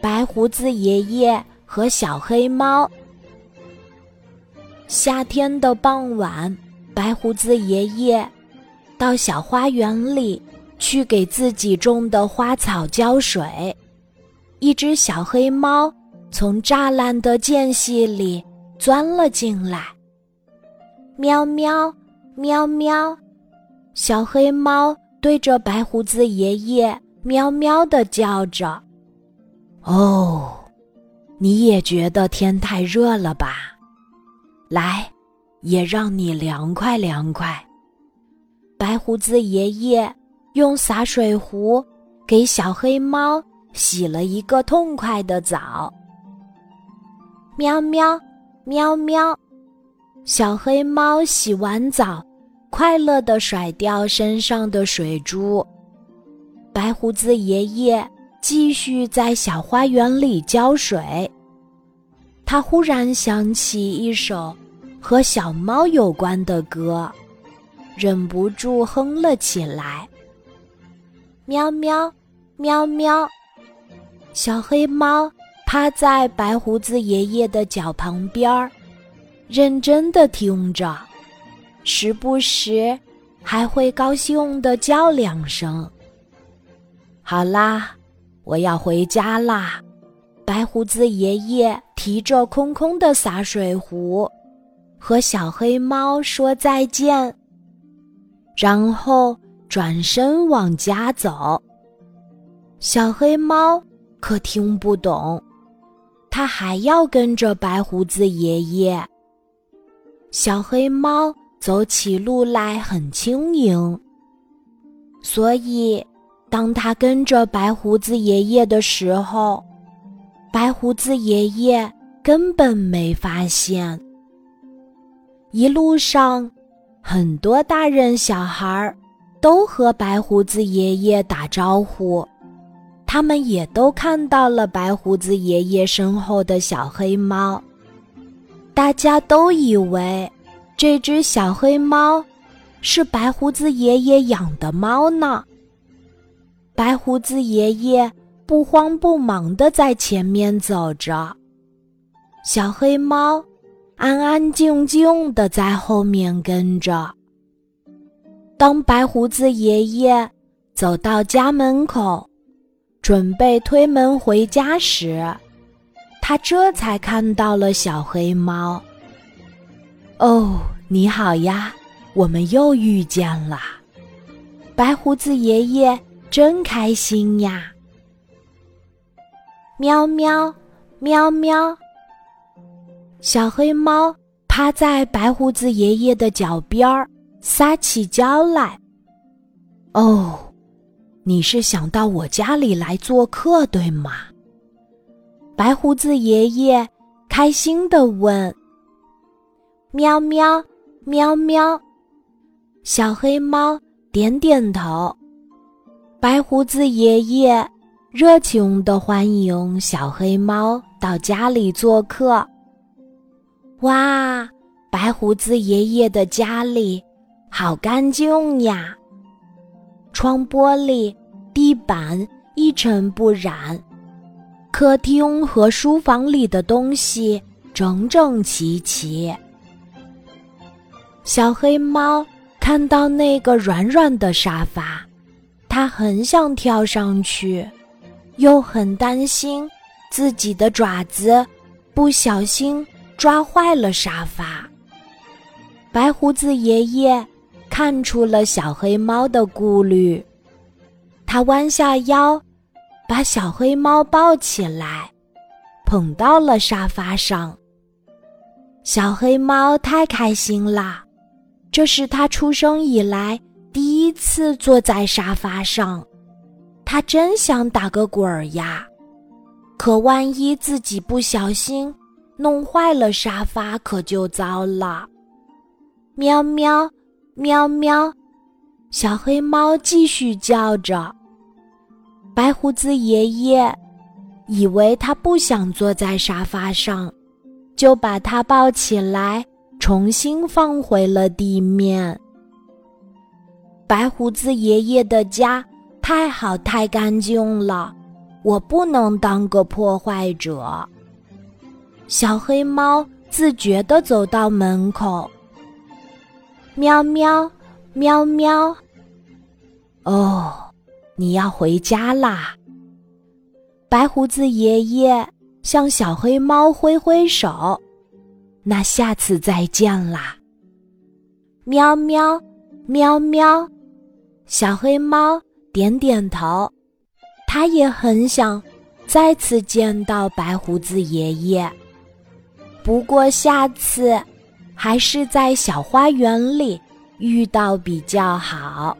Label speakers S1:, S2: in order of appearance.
S1: 白胡子爷爷和小黑猫。夏天的傍晚，白胡子爷爷到小花园里去给自己种的花草浇水。一只小黑猫从栅栏的间隙里钻了进来。喵喵，喵喵，小黑猫对着白胡子爷爷喵喵的叫着。哦，你也觉得天太热了吧？来，也让你凉快凉快。白胡子爷爷用洒水壶给小黑猫洗了一个痛快的澡。喵喵，喵喵，小黑猫洗完澡，快乐地甩掉身上的水珠。白胡子爷爷。继续在小花园里浇水。他忽然想起一首和小猫有关的歌，忍不住哼了起来：“喵喵，喵喵。”小黑猫趴在白胡子爷爷的脚旁边，认真的听着，时不时还会高兴的叫两声。好啦。我要回家啦！白胡子爷爷提着空空的洒水壶，和小黑猫说再见，然后转身往家走。小黑猫可听不懂，它还要跟着白胡子爷爷。小黑猫走起路来很轻盈，所以。当他跟着白胡子爷爷的时候，白胡子爷爷根本没发现。一路上，很多大人小孩都和白胡子爷爷打招呼，他们也都看到了白胡子爷爷身后的小黑猫。大家都以为这只小黑猫是白胡子爷爷养的猫呢。白胡子爷爷不慌不忙地在前面走着，小黑猫安安静静地在后面跟着。当白胡子爷爷走到家门口，准备推门回家时，他这才看到了小黑猫。哦，你好呀，我们又遇见了，白胡子爷爷。真开心呀！喵喵，喵喵。小黑猫趴在白胡子爷爷的脚边儿，撒起娇来。哦，你是想到我家里来做客，对吗？白胡子爷爷开心的问。喵喵，喵喵。小黑猫点点头。白胡子爷爷热情的欢迎小黑猫到家里做客。哇，白胡子爷爷的家里好干净呀！窗玻璃、地板一尘不染，客厅和书房里的东西整整齐齐。小黑猫看到那个软软的沙发。他很想跳上去，又很担心自己的爪子不小心抓坏了沙发。白胡子爷爷看出了小黑猫的顾虑，他弯下腰，把小黑猫抱起来，捧到了沙发上。小黑猫太开心啦，这是它出生以来。第一次坐在沙发上，他真想打个滚儿呀！可万一自己不小心弄坏了沙发，可就糟了。喵喵，喵喵，小黑猫继续叫着。白胡子爷爷以为他不想坐在沙发上，就把它抱起来，重新放回了地面。白胡子爷爷的家太好太干净了，我不能当个破坏者。小黑猫自觉地走到门口，喵喵，喵喵。哦，你要回家啦！白胡子爷爷向小黑猫挥挥手，那下次再见啦。喵喵，喵喵，小黑猫点点头，它也很想再次见到白胡子爷爷。不过下次还是在小花园里遇到比较好。